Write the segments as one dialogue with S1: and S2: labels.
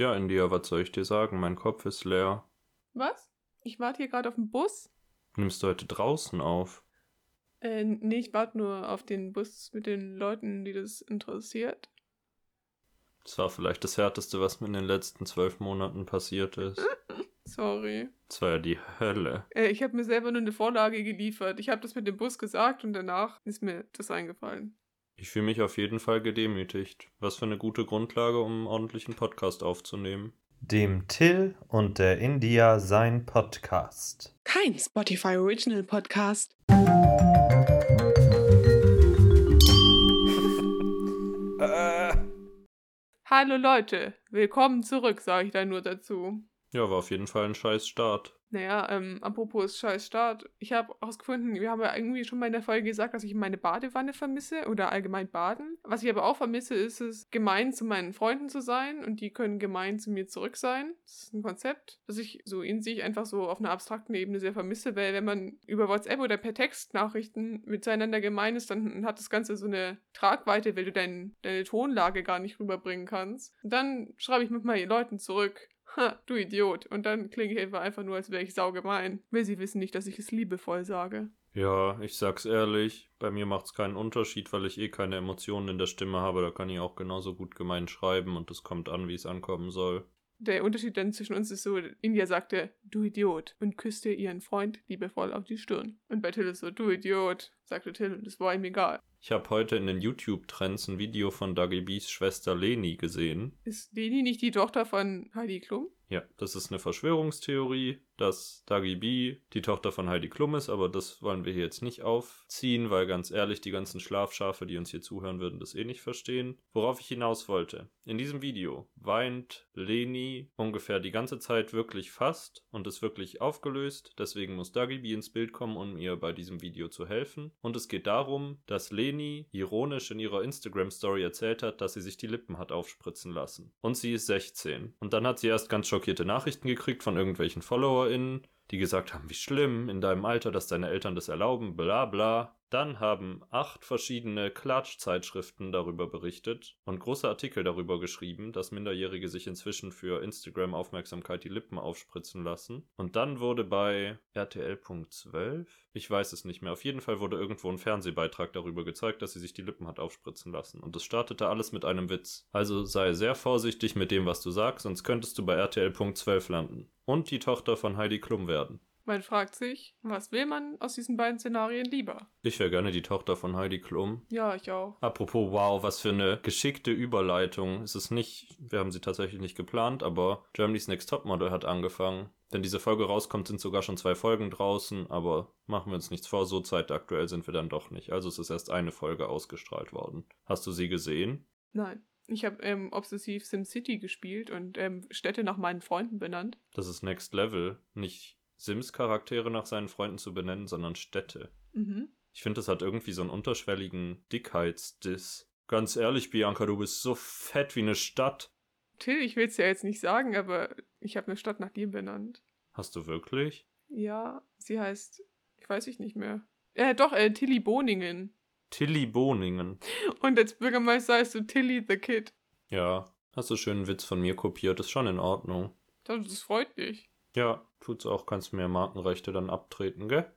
S1: Ja, India, was soll ich dir sagen? Mein Kopf ist leer.
S2: Was? Ich warte hier gerade auf den Bus.
S1: Nimmst du heute draußen auf?
S2: Äh, nee, ich warte nur auf den Bus mit den Leuten, die das interessiert.
S1: Das war vielleicht das Härteste, was mir in den letzten zwölf Monaten passiert ist.
S2: Sorry.
S1: Das war ja die Hölle.
S2: Äh, ich habe mir selber nur eine Vorlage geliefert. Ich habe das mit dem Bus gesagt und danach ist mir das eingefallen.
S1: Ich fühle mich auf jeden Fall gedemütigt. Was für eine gute Grundlage, um einen ordentlichen Podcast aufzunehmen.
S3: Dem Till und der India sein Podcast.
S2: Kein Spotify Original Podcast.
S1: Äh.
S2: Hallo Leute, willkommen zurück, sage ich da nur dazu.
S1: Ja, war auf jeden Fall ein scheiß Start.
S2: Naja, ähm, apropos scheiß Start. Ich habe herausgefunden, wir haben ja irgendwie schon mal in der Folge gesagt, dass ich meine Badewanne vermisse oder allgemein Baden. Was ich aber auch vermisse, ist es, gemein zu meinen Freunden zu sein und die können gemein zu mir zurück sein. Das ist ein Konzept, das ich so in sich einfach so auf einer abstrakten Ebene sehr vermisse, weil wenn man über WhatsApp oder per Textnachrichten miteinander gemein ist, dann hat das Ganze so eine Tragweite, weil du dein, deine Tonlage gar nicht rüberbringen kannst. Und dann schreibe ich mit meinen Leuten zurück. Ha, du Idiot. Und dann klinge ich einfach nur, als wäre ich saugemein. Weil sie wissen nicht, dass ich es liebevoll sage.
S1: Ja, ich sag's ehrlich, bei mir macht's keinen Unterschied, weil ich eh keine Emotionen in der Stimme habe. Da kann ich auch genauso gut gemein schreiben und es kommt an, wie es ankommen soll.
S2: Der Unterschied dann zwischen uns ist so, India sagte, du Idiot, und küsste ihren Freund liebevoll auf die Stirn. Und bei Till ist so, du Idiot, sagte Till, und es war ihm egal.
S1: Ich habe heute in den YouTube-Trends ein Video von Dagi B's Schwester Leni gesehen.
S2: Ist Leni nicht die Tochter von Heidi Klum?
S1: Ja, das ist eine Verschwörungstheorie, dass Dagi B die Tochter von Heidi Klum ist, aber das wollen wir hier jetzt nicht aufziehen, weil ganz ehrlich, die ganzen Schlafschafe, die uns hier zuhören, würden das eh nicht verstehen. Worauf ich hinaus wollte. In diesem Video weint Leni ungefähr die ganze Zeit wirklich fast und ist wirklich aufgelöst. Deswegen muss Dagi B ins Bild kommen, um ihr bei diesem Video zu helfen. Und es geht darum, dass Leni ironisch in ihrer Instagram-Story erzählt hat, dass sie sich die Lippen hat aufspritzen lassen. Und sie ist 16. Und dann hat sie erst ganz schockierte Nachrichten gekriegt von irgendwelchen in die gesagt haben, wie schlimm in deinem Alter, dass deine Eltern das erlauben, bla bla. Dann haben acht verschiedene Klatschzeitschriften darüber berichtet und große Artikel darüber geschrieben, dass Minderjährige sich inzwischen für Instagram-Aufmerksamkeit die Lippen aufspritzen lassen. Und dann wurde bei RTL.12, ich weiß es nicht mehr, auf jeden Fall wurde irgendwo ein Fernsehbeitrag darüber gezeigt, dass sie sich die Lippen hat aufspritzen lassen. Und es startete alles mit einem Witz. Also sei sehr vorsichtig mit dem, was du sagst, sonst könntest du bei RTL.12 landen. Und die Tochter von Heidi Klum werden.
S2: Man fragt sich, was will man aus diesen beiden Szenarien lieber?
S1: Ich wäre gerne die Tochter von Heidi Klum.
S2: Ja, ich auch.
S1: Apropos, wow, was für eine geschickte Überleitung. Es ist nicht, wir haben sie tatsächlich nicht geplant, aber Germany's Next Topmodel hat angefangen. Wenn diese Folge rauskommt, sind sogar schon zwei Folgen draußen, aber machen wir uns nichts vor, so zeitaktuell sind wir dann doch nicht. Also es ist erst eine Folge ausgestrahlt worden. Hast du sie gesehen?
S2: Nein. Ich habe ähm, obsessiv SimCity gespielt und ähm, Städte nach meinen Freunden benannt.
S1: Das ist Next Level. Nicht Sims-Charaktere nach seinen Freunden zu benennen, sondern Städte.
S2: Mhm.
S1: Ich finde, das hat irgendwie so einen unterschwelligen Dickheitsdiss. Ganz ehrlich, Bianca, du bist so fett wie eine Stadt.
S2: Till, ich will es ja jetzt nicht sagen, aber ich habe eine Stadt nach dir benannt.
S1: Hast du wirklich?
S2: Ja, sie heißt, ich weiß ich nicht mehr. Äh, doch, äh, Tilly Boningen.
S1: Tilly Boningen.
S2: Und als Bürgermeister heißt du Tilly the Kid.
S1: Ja, hast du schön einen Witz von mir kopiert, ist schon in Ordnung.
S2: Das, das freut dich.
S1: Ja, tut's auch, kannst mir Markenrechte dann abtreten, gell?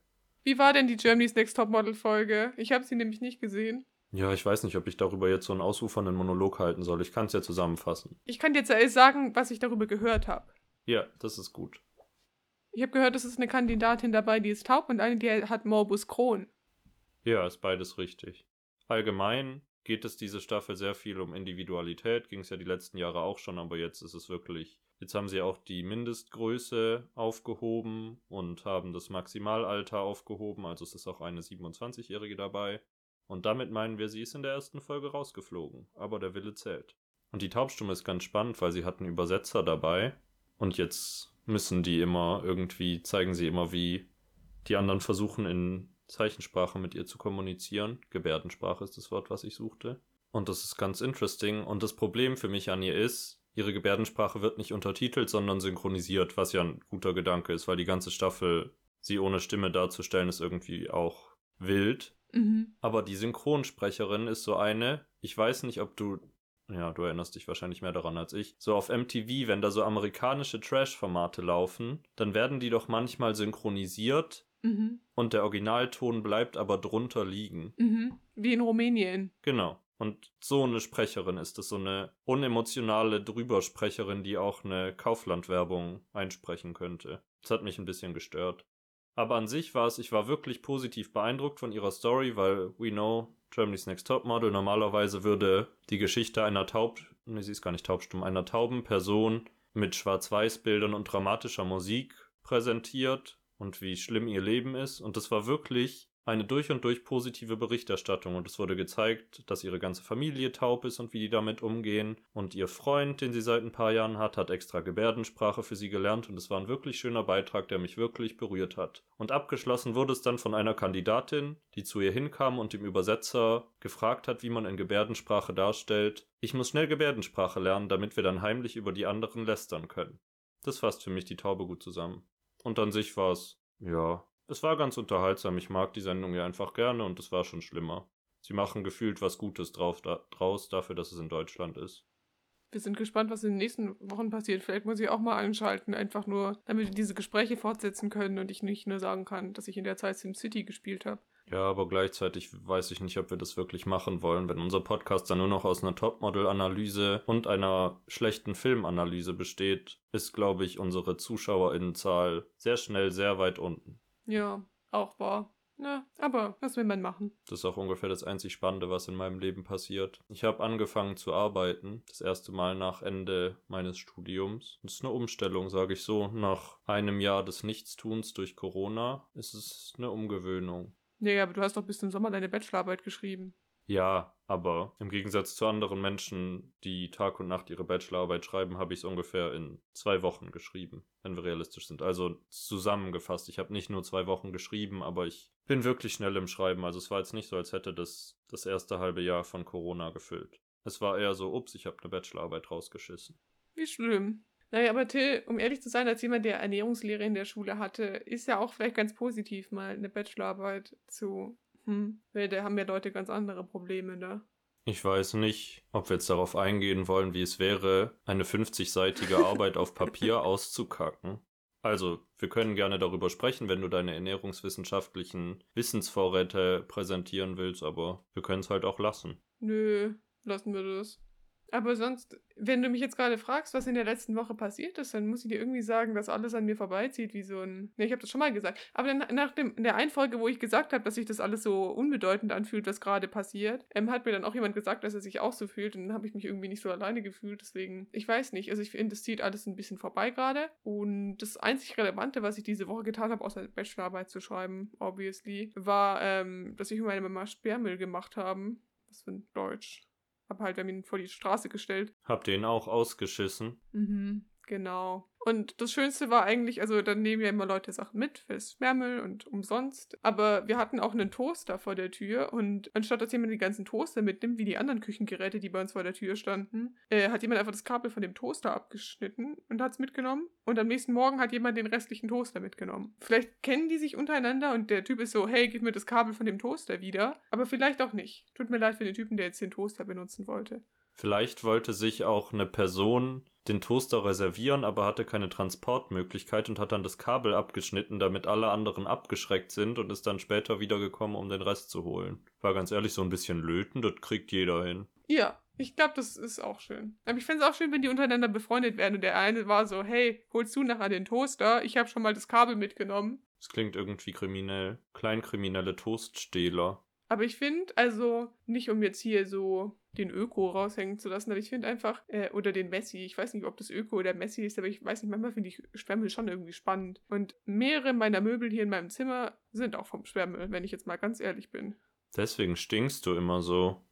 S2: Wie war denn die Germany's Next Topmodel Folge? Ich habe sie nämlich nicht gesehen.
S1: Ja, ich weiß nicht, ob ich darüber jetzt so einen ausufernden Monolog halten soll. Ich kann es ja zusammenfassen.
S2: Ich kann dir jetzt sagen, was ich darüber gehört habe.
S1: Ja, das ist gut.
S2: Ich habe gehört, es ist eine Kandidatin dabei, die ist taub und eine, die hat Morbus Crohn.
S1: Ja, ist beides richtig. Allgemein geht es diese Staffel sehr viel um Individualität, ging es ja die letzten Jahre auch schon, aber jetzt ist es wirklich. Jetzt haben sie auch die Mindestgröße aufgehoben und haben das Maximalalter aufgehoben, also es ist auch eine 27-Jährige dabei. Und damit meinen wir, sie ist in der ersten Folge rausgeflogen, aber der Wille zählt. Und die Taubstumme ist ganz spannend, weil sie hatten Übersetzer dabei und jetzt müssen die immer irgendwie, zeigen sie immer, wie die anderen versuchen in Zeichensprache mit ihr zu kommunizieren. Gebärdensprache ist das Wort, was ich suchte. Und das ist ganz interesting. Und das Problem für mich an ihr ist, ihre Gebärdensprache wird nicht untertitelt, sondern synchronisiert, was ja ein guter Gedanke ist, weil die ganze Staffel sie ohne Stimme darzustellen, ist irgendwie auch wild.
S2: Mhm.
S1: Aber die Synchronsprecherin ist so eine, ich weiß nicht, ob du ja, du erinnerst dich wahrscheinlich mehr daran als ich, so auf MTV, wenn da so amerikanische Trash-Formate laufen, dann werden die doch manchmal synchronisiert
S2: Mhm.
S1: und der Originalton bleibt aber drunter liegen.
S2: Mhm. Wie in Rumänien.
S1: Genau. Und so eine Sprecherin ist es, so eine unemotionale Drübersprecherin, die auch eine Kaufland-Werbung einsprechen könnte. Das hat mich ein bisschen gestört. Aber an sich war es, ich war wirklich positiv beeindruckt von ihrer Story, weil we know Germany's Next Top Model normalerweise würde die Geschichte einer taub, nee, sie ist gar nicht taubstumm, einer tauben Person mit Schwarz-Weiß-Bildern und dramatischer Musik präsentiert und wie schlimm ihr Leben ist. Und das war wirklich eine durch und durch positive Berichterstattung. Und es wurde gezeigt, dass ihre ganze Familie taub ist und wie die damit umgehen. Und ihr Freund, den sie seit ein paar Jahren hat, hat extra Gebärdensprache für sie gelernt. Und es war ein wirklich schöner Beitrag, der mich wirklich berührt hat. Und abgeschlossen wurde es dann von einer Kandidatin, die zu ihr hinkam und dem Übersetzer gefragt hat, wie man in Gebärdensprache darstellt. Ich muss schnell Gebärdensprache lernen, damit wir dann heimlich über die anderen lästern können. Das fasst für mich die Taube gut zusammen. Und an sich war es, ja, es war ganz unterhaltsam. Ich mag die Sendung ja einfach gerne und es war schon schlimmer. Sie machen gefühlt was Gutes drauf, da, draus dafür, dass es in Deutschland ist.
S2: Wir sind gespannt, was in den nächsten Wochen passiert. Vielleicht muss ich auch mal einschalten, einfach nur, damit wir diese Gespräche fortsetzen können und ich nicht nur sagen kann, dass ich in der Zeit SimCity gespielt habe.
S1: Ja, aber gleichzeitig weiß ich nicht, ob wir das wirklich machen wollen, wenn unser Podcast dann nur noch aus einer Topmodel-Analyse und einer schlechten Filmanalyse besteht, ist, glaube ich, unsere ZuschauerInnenzahl sehr schnell sehr weit unten.
S2: Ja, auch wahr. Na, aber was will man machen?
S1: Das ist auch ungefähr das einzig Spannende, was in meinem Leben passiert. Ich habe angefangen zu arbeiten, das erste Mal nach Ende meines Studiums. Das ist eine Umstellung, sage ich so. Nach einem Jahr des Nichtstuns durch Corona ist es eine Umgewöhnung.
S2: Nee, aber du hast doch bis zum Sommer deine Bachelorarbeit geschrieben.
S1: Ja, aber im Gegensatz zu anderen Menschen, die Tag und Nacht ihre Bachelorarbeit schreiben, habe ich es ungefähr in zwei Wochen geschrieben, wenn wir realistisch sind. Also zusammengefasst. Ich habe nicht nur zwei Wochen geschrieben, aber ich bin wirklich schnell im Schreiben. Also es war jetzt nicht so, als hätte das das erste halbe Jahr von Corona gefüllt. Es war eher so, ups, ich habe eine Bachelorarbeit rausgeschissen.
S2: Wie schlimm. Naja, aber Till, um ehrlich zu sein, als jemand, der Ernährungslehre in der Schule hatte, ist ja auch vielleicht ganz positiv, mal eine Bachelorarbeit zu. Hm, weil da haben ja Leute ganz andere Probleme, ne?
S1: Ich weiß nicht, ob wir jetzt darauf eingehen wollen, wie es wäre, eine 50-seitige Arbeit auf Papier auszukacken. Also, wir können gerne darüber sprechen, wenn du deine ernährungswissenschaftlichen Wissensvorräte präsentieren willst, aber wir können es halt auch lassen.
S2: Nö, lassen wir das. Aber sonst, wenn du mich jetzt gerade fragst, was in der letzten Woche passiert ist, dann muss ich dir irgendwie sagen, dass alles an mir vorbeizieht, wie so ein. Ne, ich habe das schon mal gesagt. Aber dann nach dem, in der einen Folge, wo ich gesagt habe, dass sich das alles so unbedeutend anfühlt, was gerade passiert, ähm, hat mir dann auch jemand gesagt, dass er sich auch so fühlt. Und dann habe ich mich irgendwie nicht so alleine gefühlt. Deswegen, ich weiß nicht. Also ich finde, das zieht alles ein bisschen vorbei gerade. Und das einzig Relevante, was ich diese Woche getan habe, außer Bachelorarbeit zu schreiben, obviously, war, ähm, dass ich mit meiner Mama Sperrmüll gemacht haben. Was für ein Deutsch. Aber halt, haben ihn vor die Straße gestellt.
S1: Habt ihr ihn auch ausgeschissen?
S2: Mhm, genau. Und das Schönste war eigentlich, also dann nehmen ja immer Leute Sachen mit fürs Sperrmüll und umsonst. Aber wir hatten auch einen Toaster vor der Tür und anstatt dass jemand die ganzen Toaster mitnimmt, wie die anderen Küchengeräte, die bei uns vor der Tür standen, äh, hat jemand einfach das Kabel von dem Toaster abgeschnitten und hat es mitgenommen. Und am nächsten Morgen hat jemand den restlichen Toaster mitgenommen. Vielleicht kennen die sich untereinander und der Typ ist so, hey, gib mir das Kabel von dem Toaster wieder. Aber vielleicht auch nicht. Tut mir leid für den Typen, der jetzt den Toaster benutzen wollte.
S1: Vielleicht wollte sich auch eine Person den Toaster reservieren, aber hatte keine Transportmöglichkeit und hat dann das Kabel abgeschnitten, damit alle anderen abgeschreckt sind und ist dann später wiedergekommen, um den Rest zu holen. War ganz ehrlich so ein bisschen löten, das kriegt jeder hin.
S2: Ja, ich glaube, das ist auch schön. Aber ich fände es auch schön, wenn die untereinander befreundet werden und der eine war so, hey, holst du nachher den Toaster? Ich habe schon mal das Kabel mitgenommen.
S1: Das klingt irgendwie kriminell. Kleinkriminelle Toaststähler.
S2: Aber ich finde, also nicht um jetzt hier so den Öko raushängen zu lassen, aber ich finde einfach, äh, oder den Messi, ich weiß nicht, ob das Öko oder Messi ist, aber ich weiß nicht, manchmal finde ich Sperrmüll schon irgendwie spannend. Und mehrere meiner Möbel hier in meinem Zimmer sind auch vom Sperrmüll, wenn ich jetzt mal ganz ehrlich bin.
S1: Deswegen stinkst du immer so.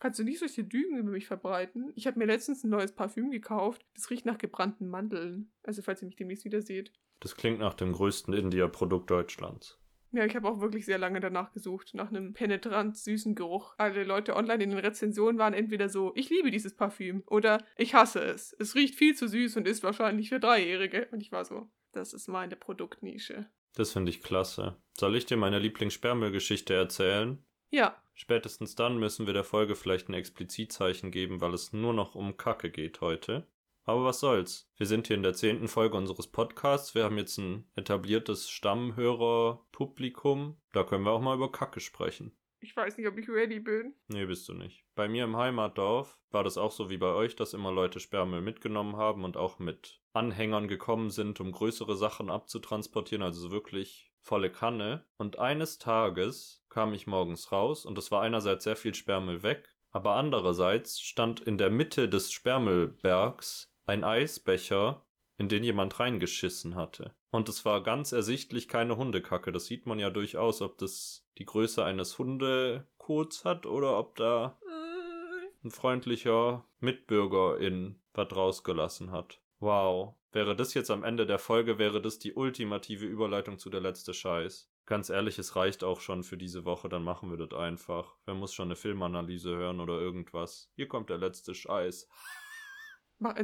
S2: Kannst du nicht solche Lügen über mich verbreiten? Ich habe mir letztens ein neues Parfüm gekauft. Das riecht nach gebrannten Mandeln. Also falls ihr mich demnächst wieder seht.
S1: Das klingt nach dem größten India-Produkt Deutschlands.
S2: Ja, ich habe auch wirklich sehr lange danach gesucht, nach einem penetrant süßen Geruch. Alle Leute online in den Rezensionen waren entweder so, ich liebe dieses Parfüm oder ich hasse es. Es riecht viel zu süß und ist wahrscheinlich für Dreijährige. Und ich war so, das ist meine Produktnische.
S1: Das finde ich klasse. Soll ich dir meine Lieblingssperrmüllgeschichte erzählen?
S2: Ja,
S1: Spätestens dann müssen wir der Folge vielleicht ein Explizitzeichen geben, weil es nur noch um Kacke geht heute. Aber was soll's? Wir sind hier in der zehnten Folge unseres Podcasts. Wir haben jetzt ein etabliertes Stammhörerpublikum. Da können wir auch mal über Kacke sprechen.
S2: ich weiß nicht, ob ich ready bin.
S1: Nee, bist du nicht. Bei mir im Heimatdorf war das auch so wie bei euch, dass immer Leute Sperrmüll mitgenommen haben und auch mit Anhängern gekommen sind, um größere Sachen abzutransportieren, also so wirklich volle Kanne. Und eines Tages kam ich morgens raus und es war einerseits sehr viel Sperrmüll weg, aber andererseits stand in der Mitte des Sperrmüllbergs ein Eisbecher, in den jemand reingeschissen hatte. Und es war ganz ersichtlich keine Hundekacke. Das sieht man ja durchaus, ob das die Größe eines Hundekots hat oder ob da ein freundlicher Mitbürger in was rausgelassen hat. Wow. Wäre das jetzt am Ende der Folge, wäre das die ultimative Überleitung zu der letzte Scheiß. Ganz ehrlich, es reicht auch schon für diese Woche, dann machen wir das einfach. Wer muss schon eine Filmanalyse hören oder irgendwas? Hier kommt der letzte Scheiß.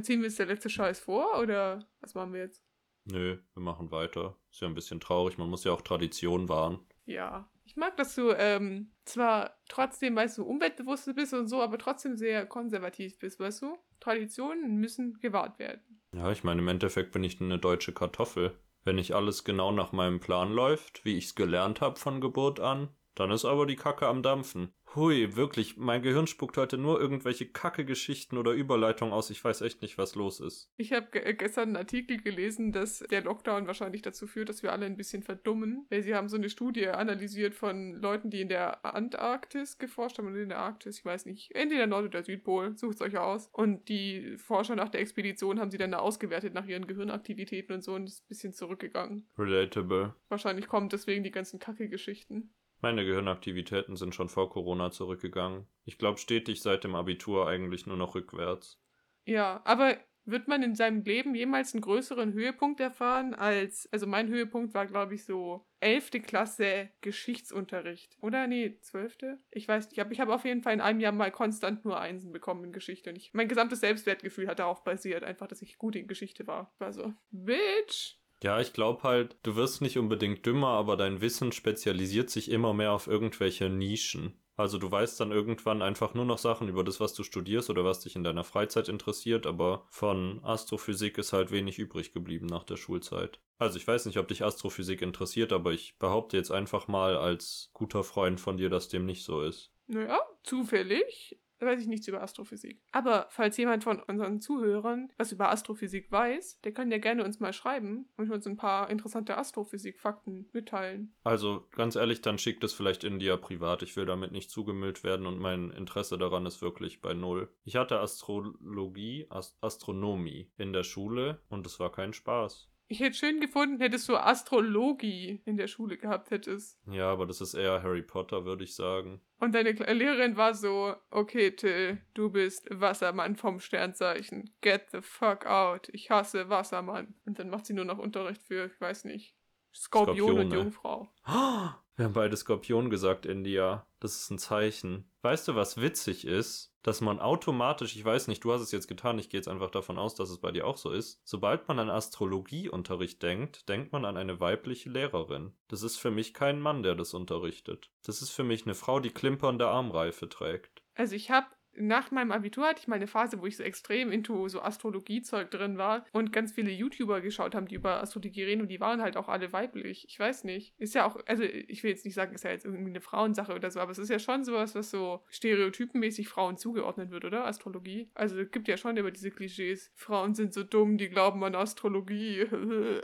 S2: Ziehen wir jetzt der letzte Scheiß vor oder was machen wir jetzt?
S1: Nö, wir machen weiter. Ist ja ein bisschen traurig, man muss ja auch Tradition wahren.
S2: Ja. Ich mag, dass du ähm, zwar trotzdem, weißt du, umweltbewusst bist und so, aber trotzdem sehr konservativ bist, weißt du? Traditionen müssen gewahrt werden.
S1: Ja, ich meine, im Endeffekt bin ich eine deutsche Kartoffel. Wenn nicht alles genau nach meinem Plan läuft, wie ich's gelernt habe von Geburt an, dann ist aber die Kacke am Dampfen. Hui, wirklich, mein Gehirn spuckt heute nur irgendwelche Kacke-Geschichten oder Überleitungen aus. Ich weiß echt nicht, was los ist.
S2: Ich habe ge äh, gestern einen Artikel gelesen, dass der Lockdown wahrscheinlich dazu führt, dass wir alle ein bisschen verdummen. Weil sie haben so eine Studie analysiert von Leuten, die in der Antarktis geforscht haben oder in der Arktis, ich weiß nicht, entweder Nord- oder Südpol, sucht euch aus. Und die Forscher nach der Expedition haben sie dann ausgewertet nach ihren Gehirnaktivitäten und so und ist ein bisschen zurückgegangen.
S1: Relatable.
S2: Wahrscheinlich kommt deswegen die ganzen Kacke-Geschichten.
S1: Meine Gehirnaktivitäten sind schon vor Corona zurückgegangen. Ich glaube stetig seit dem Abitur eigentlich nur noch rückwärts.
S2: Ja, aber wird man in seinem Leben jemals einen größeren Höhepunkt erfahren als, also mein Höhepunkt war, glaube ich, so 11. Klasse Geschichtsunterricht. Oder? Nee, 12. Ich weiß nicht, ich habe auf jeden Fall in einem Jahr mal konstant nur Einsen bekommen in Geschichte. Und ich, mein gesamtes Selbstwertgefühl hat darauf basiert, einfach, dass ich gut in Geschichte war. War so, Bitch!
S1: Ja, ich glaube halt, du wirst nicht unbedingt dümmer, aber dein Wissen spezialisiert sich immer mehr auf irgendwelche Nischen. Also du weißt dann irgendwann einfach nur noch Sachen über das, was du studierst oder was dich in deiner Freizeit interessiert, aber von Astrophysik ist halt wenig übrig geblieben nach der Schulzeit. Also ich weiß nicht, ob dich Astrophysik interessiert, aber ich behaupte jetzt einfach mal als guter Freund von dir, dass dem nicht so ist.
S2: Naja, zufällig weiß ich nichts über Astrophysik. Aber falls jemand von unseren Zuhörern was über Astrophysik weiß, der kann ja gerne uns mal schreiben und uns ein paar interessante Astrophysik-Fakten mitteilen.
S1: Also ganz ehrlich, dann schickt es vielleicht India privat. Ich will damit nicht zugemüllt werden und mein Interesse daran ist wirklich bei null. Ich hatte Astrologie, Ast Astronomie in der Schule und es war kein Spaß.
S2: Ich hätte schön gefunden, hättest du Astrologie in der Schule gehabt hättest.
S1: Ja, aber das ist eher Harry Potter, würde ich sagen.
S2: Und deine Lehrerin war so, okay, Till, du bist Wassermann vom Sternzeichen. Get the fuck out. Ich hasse Wassermann. Und dann macht sie nur noch Unterricht für, ich weiß nicht, Skorpion und
S1: Skorpione.
S2: Jungfrau.
S1: Wir haben beide Skorpion gesagt, India. Das ist ein Zeichen. Weißt du, was witzig ist? Dass man automatisch, ich weiß nicht, du hast es jetzt getan, ich gehe jetzt einfach davon aus, dass es bei dir auch so ist. Sobald man an Astrologieunterricht denkt, denkt man an eine weibliche Lehrerin. Das ist für mich kein Mann, der das unterrichtet. Das ist für mich eine Frau, die klimpernde Armreife trägt.
S2: Also ich habe nach meinem Abitur hatte ich mal eine Phase, wo ich so extrem into so Astrologiezeug drin war und ganz viele YouTuber geschaut haben, die über Astrologie reden und die waren halt auch alle weiblich. Ich weiß nicht. Ist ja auch, also ich will jetzt nicht sagen, ist ja jetzt irgendwie eine Frauensache oder so, aber es ist ja schon sowas, was so stereotypenmäßig Frauen zugeordnet wird, oder? Astrologie. Also es gibt ja schon immer diese Klischees. Frauen sind so dumm, die glauben an Astrologie.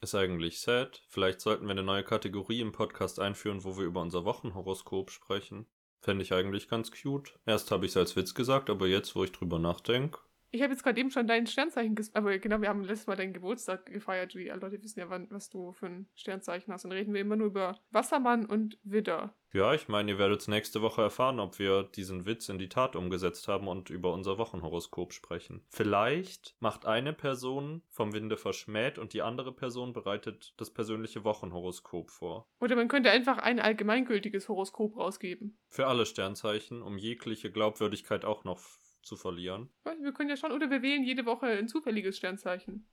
S1: Ist eigentlich sad. Vielleicht sollten wir eine neue Kategorie im Podcast einführen, wo wir über unser Wochenhoroskop sprechen. Fände ich eigentlich ganz cute. Erst habe ich es als Witz gesagt, aber jetzt, wo ich drüber nachdenke,
S2: Ich habe jetzt gerade eben schon dein Sternzeichen ges aber genau, wir haben letztes Mal deinen Geburtstag gefeiert. Die Leute wissen ja, wann, was du für ein Sternzeichen hast. Dann reden wir immer nur über Wassermann und Widder.
S1: Ja, ich meine, ihr werdet nächste Woche erfahren, ob wir diesen Witz in die Tat umgesetzt haben und über unser Wochenhoroskop sprechen. Vielleicht macht eine Person vom Winde verschmäht und die andere Person bereitet das persönliche Wochenhoroskop vor.
S2: Oder man könnte einfach ein allgemeingültiges Horoskop rausgeben.
S1: Für alle Sternzeichen, um jegliche Glaubwürdigkeit auch noch zu verlieren.
S2: Wir können ja schon, oder wir wählen jede Woche ein zufälliges Sternzeichen.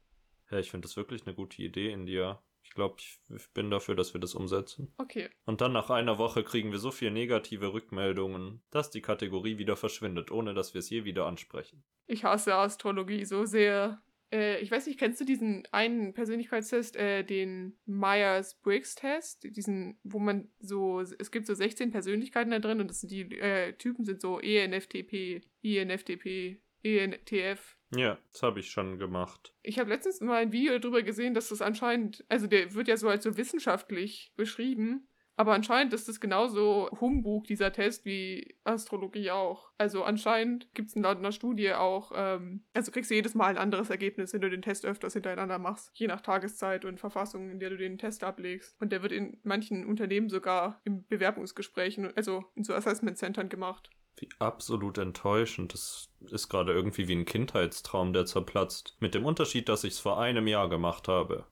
S1: Ja, ich finde das wirklich eine gute Idee, India. Ich glaube, ich bin dafür, dass wir das umsetzen.
S2: Okay.
S1: Und dann nach einer Woche kriegen wir so viel negative Rückmeldungen, dass die Kategorie wieder verschwindet, ohne dass wir es je wieder ansprechen.
S2: Ich hasse Astrologie so sehr. Äh, ich weiß nicht, kennst du diesen einen Persönlichkeitstest, äh, den Myers-Briggs-Test? Diesen, wo man so, es gibt so 16 Persönlichkeiten da drin und das sind die äh, Typen sind so ENFTP, INFTP, ENTF.
S1: Ja, das habe ich schon gemacht.
S2: Ich habe letztens mal ein Video darüber gesehen, dass das anscheinend, also der wird ja so als so wissenschaftlich beschrieben, aber anscheinend ist das genauso Humbug, dieser Test, wie Astrologie auch. Also anscheinend gibt es laut einer Studie auch, ähm, also kriegst du jedes Mal ein anderes Ergebnis, wenn du den Test öfters hintereinander machst, je nach Tageszeit und Verfassung, in der du den Test ablegst. Und der wird in manchen Unternehmen sogar im Bewerbungsgesprächen, also in so Assessment-Centern gemacht.
S1: Wie absolut enttäuschend. Das ist gerade irgendwie wie ein Kindheitstraum, der zerplatzt. Mit dem Unterschied, dass ich es vor einem Jahr gemacht habe.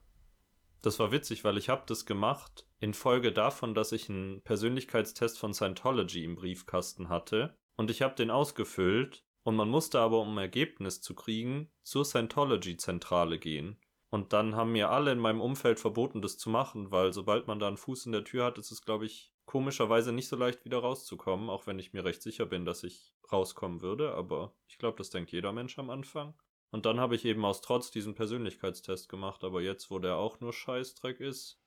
S1: Das war witzig, weil ich habe das gemacht infolge davon, dass ich einen Persönlichkeitstest von Scientology im Briefkasten hatte. Und ich habe den ausgefüllt und man musste aber, um Ergebnis zu kriegen, zur Scientology-Zentrale gehen. Und dann haben mir alle in meinem Umfeld verboten, das zu machen, weil sobald man da einen Fuß in der Tür hat, ist es, glaube ich, komischerweise nicht so leicht wieder rauszukommen, auch wenn ich mir recht sicher bin, dass ich rauskommen würde, aber ich glaube, das denkt jeder Mensch am Anfang. Und dann habe ich eben aus Trotz diesen Persönlichkeitstest gemacht, aber jetzt, wo der auch nur Scheißdreck ist.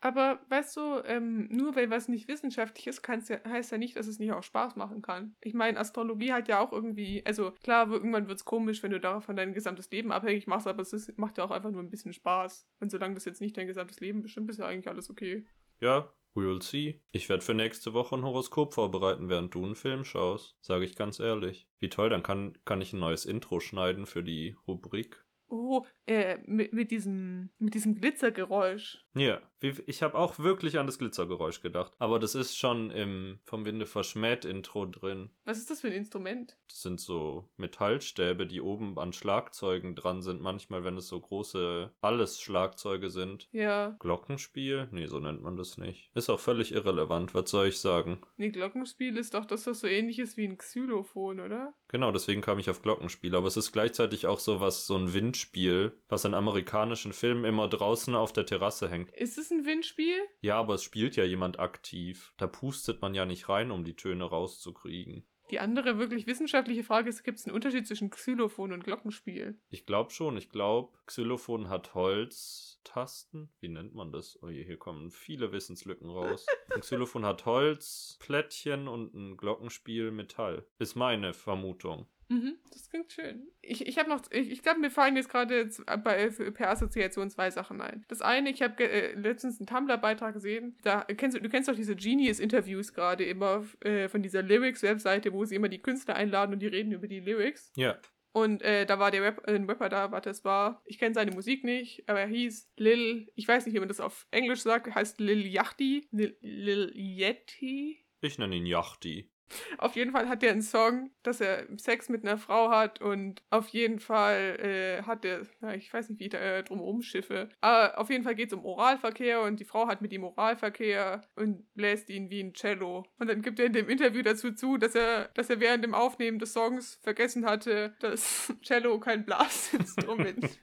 S2: Aber weißt du, ähm, nur weil was nicht wissenschaftlich ist, ja, heißt ja nicht, dass es nicht auch Spaß machen kann. Ich meine, Astrologie hat ja auch irgendwie, also klar, irgendwann wird es komisch, wenn du davon dein gesamtes Leben abhängig machst, aber es ist, macht ja auch einfach nur ein bisschen Spaß. Und solange das jetzt nicht dein gesamtes Leben bestimmt, ist ja eigentlich alles okay.
S1: Ja, we'll see. Ich werde für nächste Woche ein Horoskop vorbereiten, während du einen Film schaust. Sage ich ganz ehrlich. Wie toll, dann kann, kann ich ein neues Intro schneiden für die Rubrik.
S2: Oh, äh, mit, mit diesem, mit diesem Glitzergeräusch.
S1: Ja, ich habe auch wirklich an das Glitzergeräusch gedacht. Aber das ist schon im vom Winde verschmäht Intro drin.
S2: Was ist das für ein Instrument?
S1: Das sind so Metallstäbe, die oben an Schlagzeugen dran sind. Manchmal, wenn es so große Alles-Schlagzeuge sind.
S2: Ja,
S1: Glockenspiel? Nee, so nennt man das nicht. Ist auch völlig irrelevant, was soll ich sagen?
S2: nee, Glockenspiel ist doch das, was so ähnlich ist wie ein Xylophon, oder?
S1: Genau, deswegen kam ich auf Glockenspiel. Aber es ist gleichzeitig auch so was, so ein Windspiel, was in amerikanischen Filmen immer draußen auf der Terrasse hängt.
S2: Ist es ein Windspiel?
S1: Ja, aber es spielt ja jemand aktiv. Da pustet man ja nicht rein, um die Töne rauszukriegen.
S2: Die andere wirklich wissenschaftliche Frage ist, gibt es einen Unterschied zwischen Xylophon und Glockenspiel?
S1: Ich glaube schon. Ich glaube, Xylophon hat Holztasten. Wie nennt man das? Oh je, hier kommen viele Wissenslücken raus. Ein Xylophon hat Holzplättchen und ein Glockenspiel Metall. Ist meine Vermutung.
S2: Mhm, das klingt schön. Ich, ich habe noch, ich, ich glaube, mir fallen jetzt gerade bei, für, per Assoziation zwei Sachen ein. Das eine, ich habe äh, letztens einen Tumblr-Beitrag gesehen. Da kennst du, du kennst doch diese Genius-Interviews gerade immer äh, von dieser Lyrics-Webseite, wo sie immer die Künstler einladen und die reden über die Lyrics.
S1: Ja.
S2: Und äh, da war der Rap, äh, ein Rapper da, warte, es war, ich kenne seine Musik nicht, aber er hieß Lil, ich weiß nicht, wie man das auf Englisch sagt, heißt Lil Yachty, Lil, Lil Yeti.
S1: Ich nenne ihn Yachty.
S2: Auf jeden Fall hat er einen Song, dass er Sex mit einer Frau hat und auf jeden Fall äh, hat er, ich weiß nicht, wie ich da äh, drum rumschiffe, aber auf jeden Fall geht es um Oralverkehr und die Frau hat mit ihm Oralverkehr und bläst ihn wie ein Cello. Und dann gibt er in dem Interview dazu zu, dass er, dass er während dem Aufnehmen des Songs vergessen hatte, dass Cello kein Blasinstrument ist.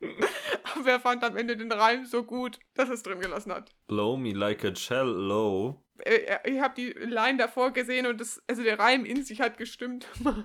S2: Aber er fand am Ende den Reim so gut, dass er es drin gelassen hat.
S1: Blow me like a cello.
S2: Äh, ich habe die Line davor gesehen und das, also der Reim in sich hat gestimmt mal.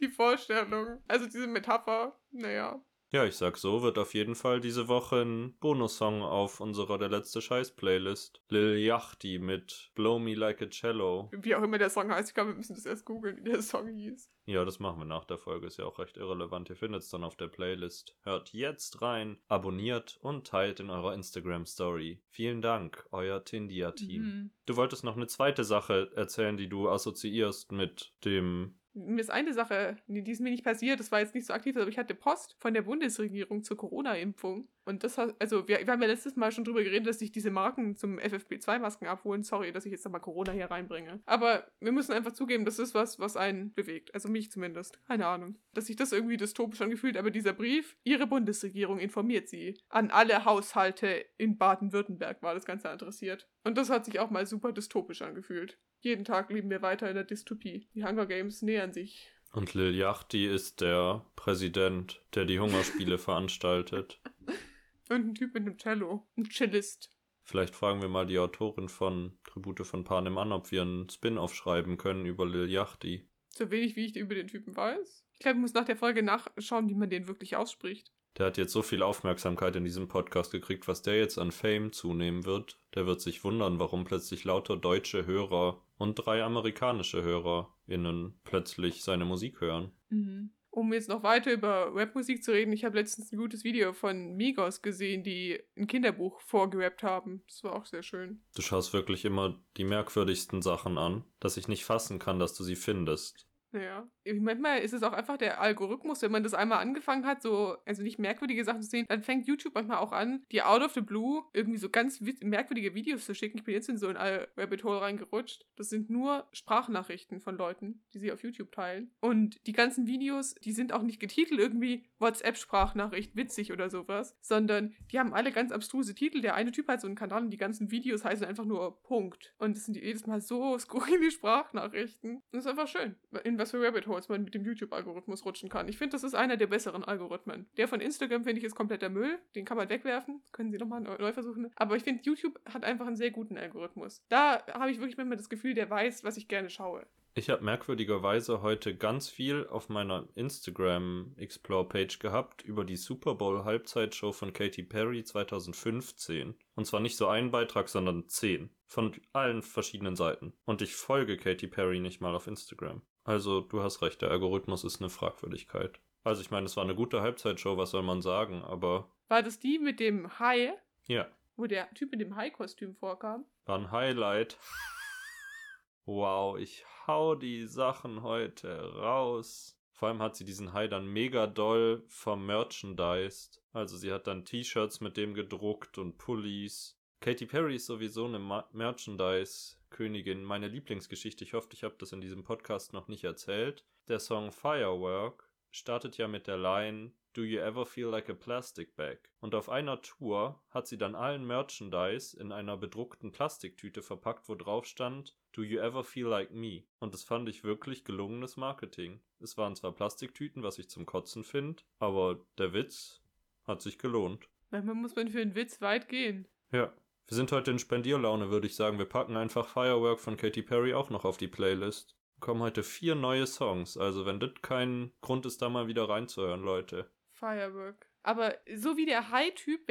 S2: die Vorstellung. Also diese Metapher, naja.
S1: Ja, ich sag so, wird auf jeden Fall diese Woche ein Bonussong auf unserer Der letzte Scheiß-Playlist. Lil Yachty mit Blow Me Like a Cello.
S2: Wie auch immer der Song heißt. Ich glaube, wir müssen das erst googeln, wie der Song hieß.
S1: Ja, das machen wir nach der Folge, ist ja auch recht irrelevant. Ihr findet es dann auf der Playlist. Hört jetzt rein, abonniert und teilt in eurer Instagram-Story. Vielen Dank, euer Tindia-Team.
S2: Mhm.
S1: Du wolltest noch eine zweite Sache erzählen, die du assoziierst mit dem.
S2: Mir ist eine Sache, die ist mir nicht passiert, das war jetzt nicht so aktiv, aber ich hatte Post von der Bundesregierung zur Corona-Impfung. Und das hat, also wir, wir haben ja letztes Mal schon drüber geredet, dass sich diese Marken zum FFP2-Masken abholen. Sorry, dass ich jetzt nochmal Corona hier reinbringe. Aber wir müssen einfach zugeben, das ist was, was einen bewegt. Also mich zumindest. Keine Ahnung. Dass sich das irgendwie dystopisch angefühlt, aber dieser Brief, Ihre Bundesregierung informiert Sie. An alle Haushalte in Baden-Württemberg war das Ganze adressiert. Und das hat sich auch mal super dystopisch angefühlt. Jeden Tag leben wir weiter in der Dystopie. Die Hunger Games nähern sich.
S1: Und Lil Yachty ist der Präsident, der die Hungerspiele veranstaltet.
S2: Und ein Typ mit einem Cello. Ein Cellist.
S1: Vielleicht fragen wir mal die Autorin von Tribute von Panem an, ob wir einen Spin-off schreiben können über Lil Yachty.
S2: So wenig, wie ich über den Typen weiß. Ich glaube, ich muss nach der Folge nachschauen, wie man den wirklich ausspricht.
S1: Der hat jetzt so viel Aufmerksamkeit in diesem Podcast gekriegt, was der jetzt an Fame zunehmen wird. Der wird sich wundern, warum plötzlich lauter deutsche Hörer und drei amerikanische HörerInnen plötzlich seine Musik hören.
S2: Mhm. Um jetzt noch weiter über Rapmusik zu reden, ich habe letztens ein gutes Video von Migos gesehen, die ein Kinderbuch vorgerappt haben. Das war auch sehr schön.
S1: Du schaust wirklich immer die merkwürdigsten Sachen an, dass ich nicht fassen kann, dass du sie findest.
S2: Ja. Manchmal ist es auch einfach der Algorithmus, wenn man das einmal angefangen hat, so, also nicht merkwürdige Sachen zu sehen, dann fängt YouTube manchmal auch an, die out of the blue irgendwie so ganz merkwürdige Videos zu schicken. Ich bin jetzt in so ein Rabbit Hole reingerutscht. Das sind nur Sprachnachrichten von Leuten, die sie auf YouTube teilen. Und die ganzen Videos, die sind auch nicht getitelt irgendwie WhatsApp-Sprachnachricht, witzig oder sowas, sondern die haben alle ganz abstruse Titel. Der eine Typ hat so einen Kanal und die ganzen Videos heißen einfach nur Punkt. Und das sind jedes Mal so skurrile Sprachnachrichten. Das ist einfach schön. In was für Rabbit Holes man mit dem YouTube-Algorithmus rutschen kann. Ich finde, das ist einer der besseren Algorithmen. Der von Instagram finde ich ist kompletter Müll. Den kann man wegwerfen. Können Sie nochmal neu versuchen. Aber ich finde, YouTube hat einfach einen sehr guten Algorithmus. Da habe ich wirklich manchmal das Gefühl, der weiß, was ich gerne schaue.
S1: Ich habe merkwürdigerweise heute ganz viel auf meiner Instagram Explore Page gehabt über die Super Bowl Halbzeitshow von Katy Perry 2015. Und zwar nicht so ein Beitrag, sondern zehn. Von allen verschiedenen Seiten. Und ich folge Katy Perry nicht mal auf Instagram. Also, du hast recht, der Algorithmus ist eine Fragwürdigkeit. Also, ich meine, es war eine gute Halbzeitshow, was soll man sagen, aber.
S2: War das die mit dem Hai?
S1: Ja.
S2: Wo der Typ mit dem Hai-Kostüm vorkam?
S1: War ein Highlight. wow, ich hau die Sachen heute raus. Vor allem hat sie diesen Hai dann mega doll vermerchandised. Also sie hat dann T-Shirts mit dem gedruckt und Pullis. Katy Perry ist sowieso eine Merchandise-Königin. Meine Lieblingsgeschichte, ich hoffe, ich habe das in diesem Podcast noch nicht erzählt. Der Song Firework startet ja mit der Line Do you ever feel like a plastic bag? Und auf einer Tour hat sie dann allen Merchandise in einer bedruckten Plastiktüte verpackt, wo drauf stand Do you ever feel like me? Und das fand ich wirklich gelungenes Marketing. Es waren zwar Plastiktüten, was ich zum Kotzen finde, aber der Witz hat sich gelohnt.
S2: Manchmal muss man für einen Witz weit gehen.
S1: Ja. Wir sind heute in Spendierlaune, würde ich sagen. Wir packen einfach Firework von Katy Perry auch noch auf die Playlist. Kommen heute vier neue Songs, also wenn das kein Grund ist, da mal wieder reinzuhören, Leute.
S2: Firework. Aber so wie der High-Typ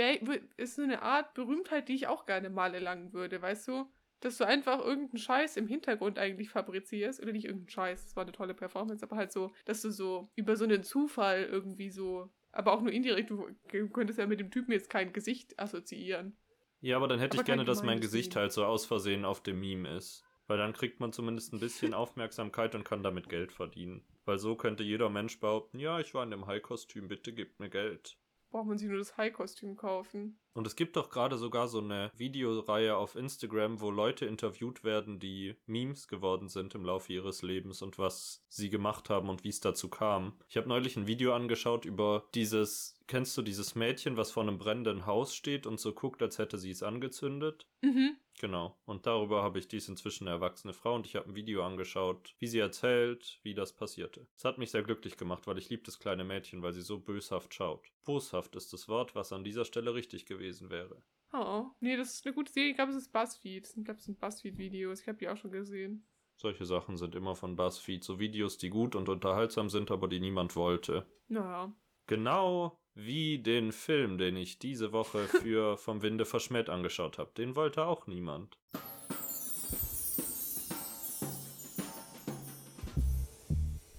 S2: ist so eine Art Berühmtheit, die ich auch gerne mal erlangen würde, weißt du? Dass du einfach irgendeinen Scheiß im Hintergrund eigentlich fabrizierst. Oder nicht irgendeinen Scheiß, das war eine tolle Performance, aber halt so, dass du so über so einen Zufall irgendwie so, aber auch nur indirekt, du könntest ja mit dem Typen jetzt kein Gesicht assoziieren.
S1: Ja, aber dann hätte aber ich gerne, dass mein Gesicht halt so aus Versehen auf dem Meme ist. Weil dann kriegt man zumindest ein bisschen Aufmerksamkeit und kann damit Geld verdienen. Weil so könnte jeder Mensch behaupten, ja, ich war in dem High-Kostüm, bitte gebt mir Geld.
S2: Braucht man sich nur das High-Kostüm kaufen.
S1: Und es gibt doch gerade sogar so eine Videoreihe auf Instagram, wo Leute interviewt werden, die Memes geworden sind im Laufe ihres Lebens und was sie gemacht haben und wie es dazu kam. Ich habe neulich ein Video angeschaut über dieses, kennst du dieses Mädchen, was vor einem brennenden Haus steht und so guckt, als hätte sie es angezündet?
S2: Mhm.
S1: Genau. Und darüber habe ich dies inzwischen eine erwachsene Frau und ich habe ein Video angeschaut, wie sie erzählt, wie das passierte. Es hat mich sehr glücklich gemacht, weil ich liebe das kleine Mädchen, weil sie so böshaft schaut. Boshaft ist das Wort, was an dieser Stelle richtig gewesen wäre.
S2: Oh, nee, das ist eine gute Serie. Ich glaube, es ist Buzzfeed. Ich glaube, es sind Buzzfeed-Videos. Ich habe die auch schon gesehen.
S1: Solche Sachen sind immer von Buzzfeed. So Videos, die gut und unterhaltsam sind, aber die niemand wollte.
S2: Naja.
S1: Genau wie den Film, den ich diese Woche für Vom Winde verschmäht angeschaut habe. Den wollte auch niemand.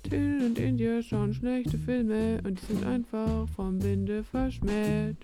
S2: Till und India schauen schlechte Filme und die sind einfach vom Winde verschmäht.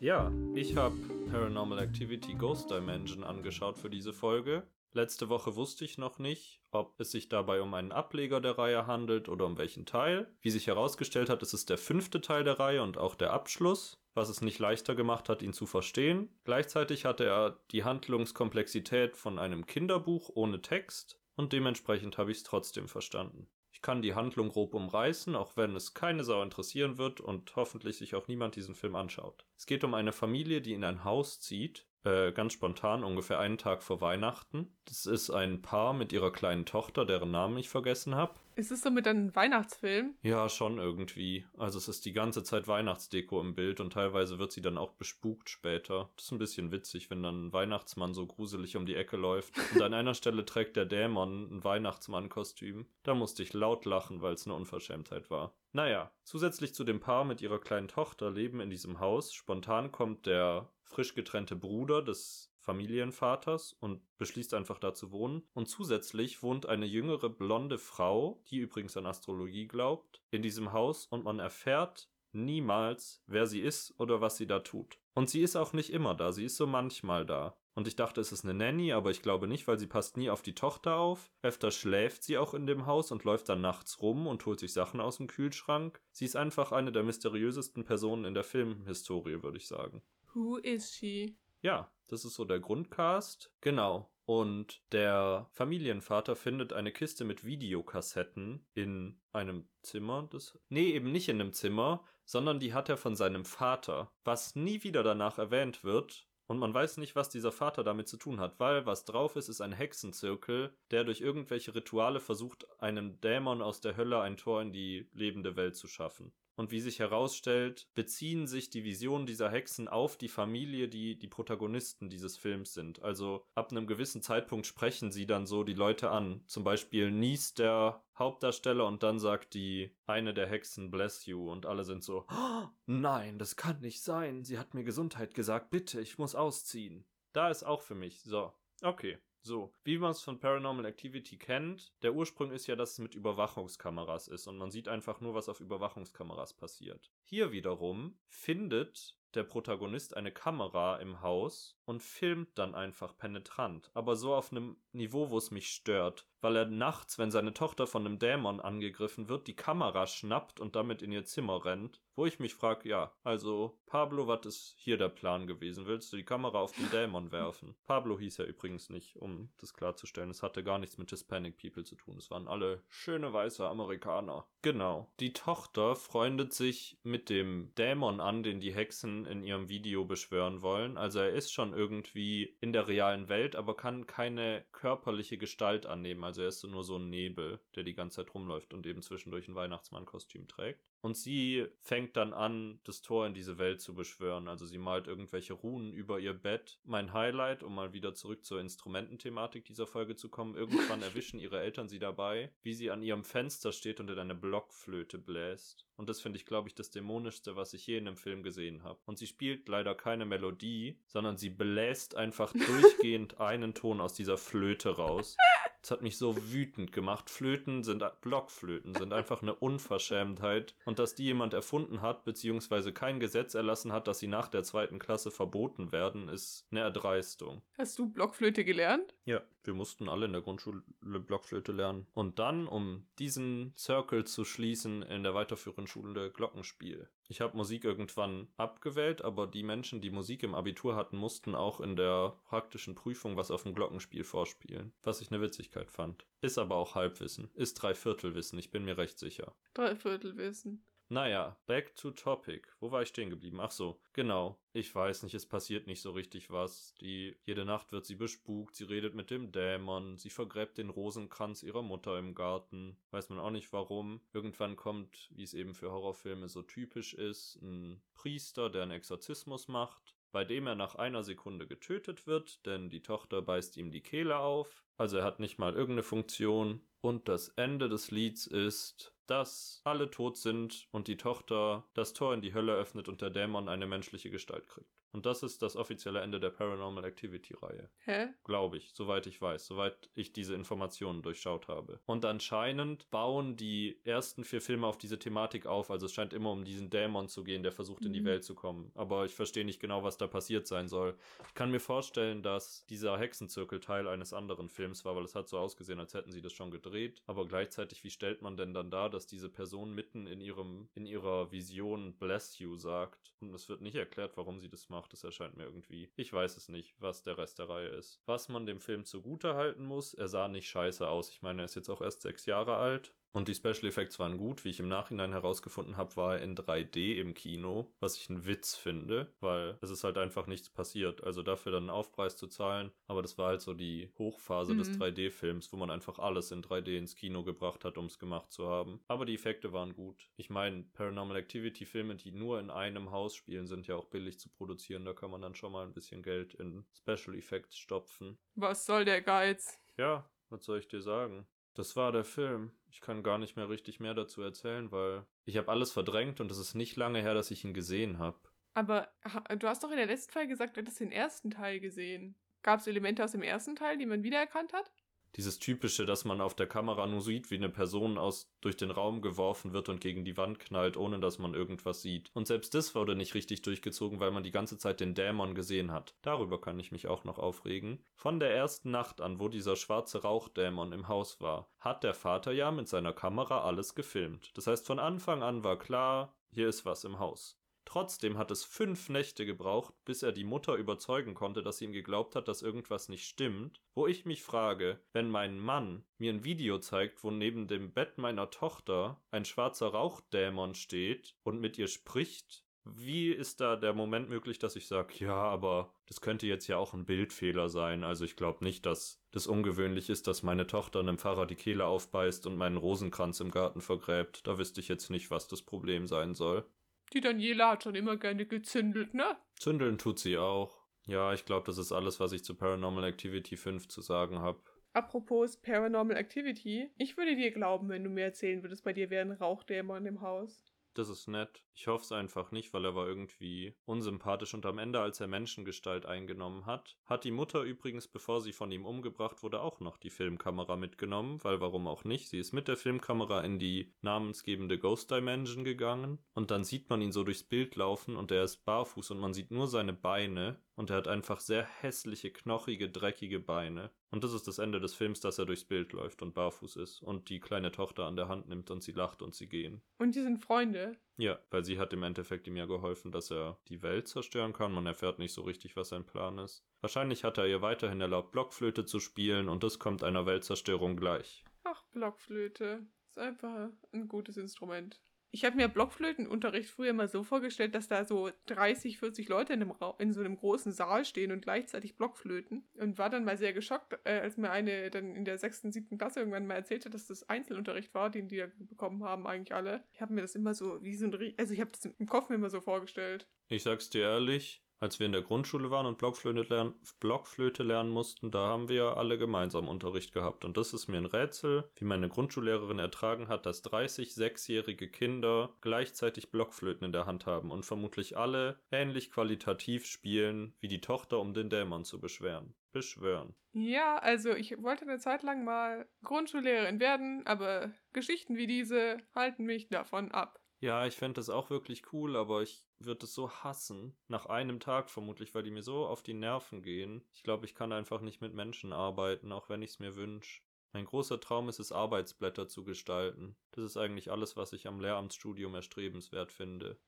S1: Ja, ich habe Paranormal Activity Ghost Dimension angeschaut für diese Folge. Letzte Woche wusste ich noch nicht, ob es sich dabei um einen Ableger der Reihe handelt oder um welchen Teil. Wie sich herausgestellt hat, ist es der fünfte Teil der Reihe und auch der Abschluss, was es nicht leichter gemacht hat, ihn zu verstehen. Gleichzeitig hatte er die Handlungskomplexität von einem Kinderbuch ohne Text und dementsprechend habe ich es trotzdem verstanden. Ich kann die Handlung grob umreißen, auch wenn es keine Sau interessieren wird und hoffentlich sich auch niemand diesen Film anschaut. Es geht um eine Familie, die in ein Haus zieht, äh, ganz spontan, ungefähr einen Tag vor Weihnachten. Das ist ein Paar mit ihrer kleinen Tochter, deren Namen ich vergessen habe.
S2: Ist es somit ein Weihnachtsfilm?
S1: Ja, schon irgendwie. Also es ist die ganze Zeit Weihnachtsdeko im Bild und teilweise wird sie dann auch bespukt später. Das ist ein bisschen witzig, wenn dann ein Weihnachtsmann so gruselig um die Ecke läuft. Und an einer Stelle trägt der Dämon ein Weihnachtsmann-Kostüm. Da musste ich laut lachen, weil es eine Unverschämtheit war. Naja, zusätzlich zu dem Paar mit ihrer kleinen Tochter leben in diesem Haus. Spontan kommt der frisch getrennte Bruder des Familienvaters und beschließt einfach da zu wohnen. Und zusätzlich wohnt eine jüngere blonde Frau, die übrigens an Astrologie glaubt, in diesem Haus und man erfährt niemals, wer sie ist oder was sie da tut. Und sie ist auch nicht immer da, sie ist so manchmal da. Und ich dachte, es ist eine Nanny, aber ich glaube nicht, weil sie passt nie auf die Tochter auf. Öfter schläft sie auch in dem Haus und läuft dann nachts rum und holt sich Sachen aus dem Kühlschrank. Sie ist einfach eine der mysteriösesten Personen in der Filmhistorie, würde ich sagen.
S2: Who is she?
S1: Ja, das ist so der Grundcast. Genau. Und der Familienvater findet eine Kiste mit Videokassetten in einem Zimmer. Des nee, eben nicht in einem Zimmer, sondern die hat er von seinem Vater. Was nie wieder danach erwähnt wird, und man weiß nicht, was dieser Vater damit zu tun hat, weil was drauf ist, ist ein Hexenzirkel, der durch irgendwelche Rituale versucht, einem Dämon aus der Hölle ein Tor in die lebende Welt zu schaffen. Und wie sich herausstellt, beziehen sich die Visionen dieser Hexen auf die Familie, die die Protagonisten dieses Films sind. Also ab einem gewissen Zeitpunkt sprechen sie dann so die Leute an. Zum Beispiel niest der Hauptdarsteller und dann sagt die eine der Hexen Bless you und alle sind so, oh, nein, das kann nicht sein. Sie hat mir Gesundheit gesagt, bitte, ich muss ausziehen. Da ist auch für mich so. Okay, so, wie man es von Paranormal Activity kennt, der Ursprung ist ja, dass es mit Überwachungskameras ist und man sieht einfach nur, was auf Überwachungskameras passiert. Hier wiederum findet der Protagonist eine Kamera im Haus und filmt dann einfach penetrant, aber so auf einem Niveau, wo es mich stört, weil er nachts, wenn seine Tochter von einem Dämon angegriffen wird, die Kamera schnappt und damit in ihr Zimmer rennt, wo ich mich frage, ja, also Pablo, was ist hier der Plan gewesen? Willst du die Kamera auf den Dämon werfen? Pablo hieß ja übrigens nicht, um das klarzustellen. Es hatte gar nichts mit Hispanic People zu tun. Es waren alle schöne weiße Amerikaner. Genau. Die Tochter freundet sich mit dem Dämon an, den die Hexen in ihrem Video beschwören wollen. Also er ist schon irgendwie in der realen Welt, aber kann keine körperliche Gestalt annehmen. Also er ist nur so ein Nebel, der die ganze Zeit rumläuft und eben zwischendurch ein Weihnachtsmannkostüm trägt. Und sie fängt dann an, das Tor in diese Welt zu beschwören. Also sie malt irgendwelche Runen über ihr Bett. Mein Highlight, um mal wieder zurück zur Instrumententhematik dieser Folge zu kommen, irgendwann erwischen ihre Eltern sie dabei, wie sie an ihrem Fenster steht und in eine Blockflöte bläst. Und das finde ich, glaube ich, das dämonischste, was ich je in einem Film gesehen habe. Und sie spielt leider keine Melodie, sondern sie bläst einfach durchgehend einen Ton aus dieser Flöte raus. Das hat mich so wütend gemacht. Flöten sind, Blockflöten sind einfach eine Unverschämtheit. Und dass die jemand erfunden hat, beziehungsweise kein Gesetz erlassen hat, dass sie nach der zweiten Klasse verboten werden, ist eine Erdreistung.
S2: Hast du Blockflöte gelernt?
S1: Ja, wir mussten alle in der Grundschule Blockflöte lernen. Und dann, um diesen Circle zu schließen, in der weiterführenden Schule Glockenspiel. Ich habe Musik irgendwann abgewählt, aber die Menschen, die Musik im Abitur hatten, mussten auch in der praktischen Prüfung was auf dem Glockenspiel vorspielen. Was ich eine Witzigkeit fand. Ist aber auch Halbwissen. Ist Dreiviertelwissen, ich bin mir recht sicher.
S2: Dreiviertelwissen.
S1: Naja, back to topic. Wo war ich stehen geblieben? Ach so, genau. Ich weiß nicht, es passiert nicht so richtig was. Die, jede Nacht wird sie bespukt, sie redet mit dem Dämon, sie vergräbt den Rosenkranz ihrer Mutter im Garten. Weiß man auch nicht warum. Irgendwann kommt, wie es eben für Horrorfilme so typisch ist, ein Priester, der einen Exorzismus macht bei dem er nach einer Sekunde getötet wird, denn die Tochter beißt ihm die Kehle auf. Also er hat nicht mal irgendeine Funktion. Und das Ende des Lieds ist dass alle tot sind und die Tochter das Tor in die Hölle öffnet und der Dämon eine menschliche Gestalt kriegt. Und das ist das offizielle Ende der Paranormal Activity Reihe.
S2: Hä?
S1: Glaube ich, soweit ich weiß, soweit ich diese Informationen durchschaut habe. Und anscheinend bauen die ersten vier Filme auf diese Thematik auf. Also es scheint immer um diesen Dämon zu gehen, der versucht in die
S2: Mhm.
S1: Welt zu kommen. Aber ich verstehe nicht genau, was da passiert sein soll. Ich kann mir vorstellen, dass dieser Hexenzirkel Teil eines anderen Films war, weil es hat so ausgesehen, als hätten sie das schon gedreht. Aber gleichzeitig, wie stellt man denn dann dar, dass diese Person mitten in ihrem, in ihrer Vision Bless you sagt? Und es wird nicht erklärt, warum sie das macht. Das erscheint mir irgendwie. Ich weiß es nicht, was der Rest der Reihe ist. Was man dem Film zugute halten muss, er sah nicht scheiße aus. Ich meine, er ist jetzt auch erst sechs Jahre alt. Und die Special Effects waren gut. Wie ich im Nachhinein herausgefunden habe, war er in 3D im Kino, was ich einen Witz finde, weil es ist halt einfach nichts passiert. Also dafür dann einen Aufpreis zu zahlen. Aber das war halt so die Hochphase
S2: Mhm.
S1: des 3D-Films, wo man einfach alles in 3D ins Kino gebracht hat, um es gemacht zu haben. Aber die Effekte waren gut. Ich meine, Paranormal Activity-Filme, die nur in einem Haus spielen, sind ja auch billig zu produzieren. Da kann man dann schon mal ein bisschen Geld in Special Effects stopfen.
S2: Was soll der Geiz?
S1: Ja, was soll ich dir sagen? Das war der Film. Ich kann gar nicht mehr richtig mehr dazu erzählen, weil ich habe alles verdrängt und es ist nicht lange her, dass ich ihn gesehen habe.
S2: Aber du hast doch in der letzten Folge gesagt, du hättest den ersten Teil gesehen. Gab es Elemente aus dem ersten Teil, die man wiedererkannt hat?
S1: Dieses typische, dass man auf der Kamera nur sieht, wie eine Person aus durch den Raum geworfen wird und gegen die Wand knallt, ohne dass man irgendwas sieht. Und selbst das wurde nicht richtig durchgezogen, weil man die ganze Zeit den Dämon gesehen hat. Darüber kann ich mich auch noch aufregen. Von der ersten Nacht an, wo dieser schwarze Rauchdämon im Haus war, hat der Vater ja mit seiner Kamera alles gefilmt. Das heißt, von Anfang an war klar, hier ist was im Haus. Trotzdem hat es fünf Nächte gebraucht, bis er die Mutter überzeugen konnte, dass sie ihm geglaubt hat, dass irgendwas nicht stimmt. Wo ich mich frage, wenn mein Mann mir ein Video zeigt, wo neben dem Bett meiner Tochter ein schwarzer Rauchdämon steht und mit ihr spricht, wie ist da der Moment möglich, dass ich sage, ja, aber das könnte jetzt ja auch ein Bildfehler sein. Also ich glaube nicht, dass das ungewöhnlich ist, dass meine Tochter einem Pfarrer die Kehle aufbeißt und meinen Rosenkranz im Garten vergräbt. Da wüsste ich jetzt nicht, was das Problem sein soll.
S2: Die Daniela hat schon immer gerne gezündelt, ne?
S1: Zündeln tut sie auch. Ja, ich glaube, das ist alles, was ich zu Paranormal Activity 5 zu sagen habe.
S2: Apropos Paranormal Activity, ich würde dir glauben, wenn du mir erzählen würdest, bei dir wäre ein Rauchdämon im Haus.
S1: Das ist nett. Ich hoffe es einfach nicht, weil er war irgendwie unsympathisch und am Ende, als er Menschengestalt eingenommen hat, hat die Mutter übrigens, bevor sie von ihm umgebracht wurde, auch noch die Filmkamera mitgenommen, weil warum auch nicht? Sie ist mit der Filmkamera in die namensgebende Ghost Dimension gegangen und dann sieht man ihn so durchs Bild laufen und er ist barfuß und man sieht nur seine Beine und er hat einfach sehr hässliche, knochige, dreckige Beine. Und das ist das Ende des Films, dass er durchs Bild läuft und barfuß ist und die kleine Tochter an der Hand nimmt und sie lacht und sie gehen.
S2: Und die sind Freunde.
S1: Ja, weil sie hat im Endeffekt ihm ja geholfen, dass er die Welt zerstören kann. Man erfährt nicht so richtig, was sein Plan ist. Wahrscheinlich hat er ihr weiterhin erlaubt, Blockflöte zu spielen und das kommt einer Weltzerstörung gleich.
S2: Ach, Blockflöte. Ist einfach ein gutes Instrument. Ich habe mir Blockflötenunterricht früher mal so vorgestellt, dass da so 30, 40 Leute in, in so einem großen Saal stehen und gleichzeitig Blockflöten. Und war dann mal sehr geschockt, äh, als mir eine dann in der sechsten, siebten Klasse irgendwann mal erzählte, dass das Einzelunterricht war, den die da bekommen haben, eigentlich alle. Ich habe mir das immer so wie so ein, also ich habe das im Kopf mir immer so vorgestellt.
S1: Ich sag's dir ehrlich, als wir in der Grundschule waren und Blockflöte lernen, Blockflöte lernen mussten, da haben wir alle gemeinsam Unterricht gehabt. Und das ist mir ein Rätsel, wie meine Grundschullehrerin ertragen hat, dass 30 sechsjährige Kinder gleichzeitig Blockflöten in der Hand haben und vermutlich alle ähnlich qualitativ spielen wie die Tochter, um den Dämon zu beschweren. Beschwören.
S2: Ja, also ich wollte eine Zeit lang mal Grundschullehrerin werden, aber Geschichten wie diese halten mich davon ab.
S1: Ja, ich fände das auch wirklich cool, aber ich würde es so hassen. Nach einem Tag vermutlich, weil die mir so auf die Nerven gehen. Ich glaube, ich kann einfach nicht mit Menschen arbeiten, auch wenn ich es mir wünsche. Mein großer Traum ist es, Arbeitsblätter zu gestalten. Das ist eigentlich alles, was ich am Lehramtsstudium erstrebenswert finde.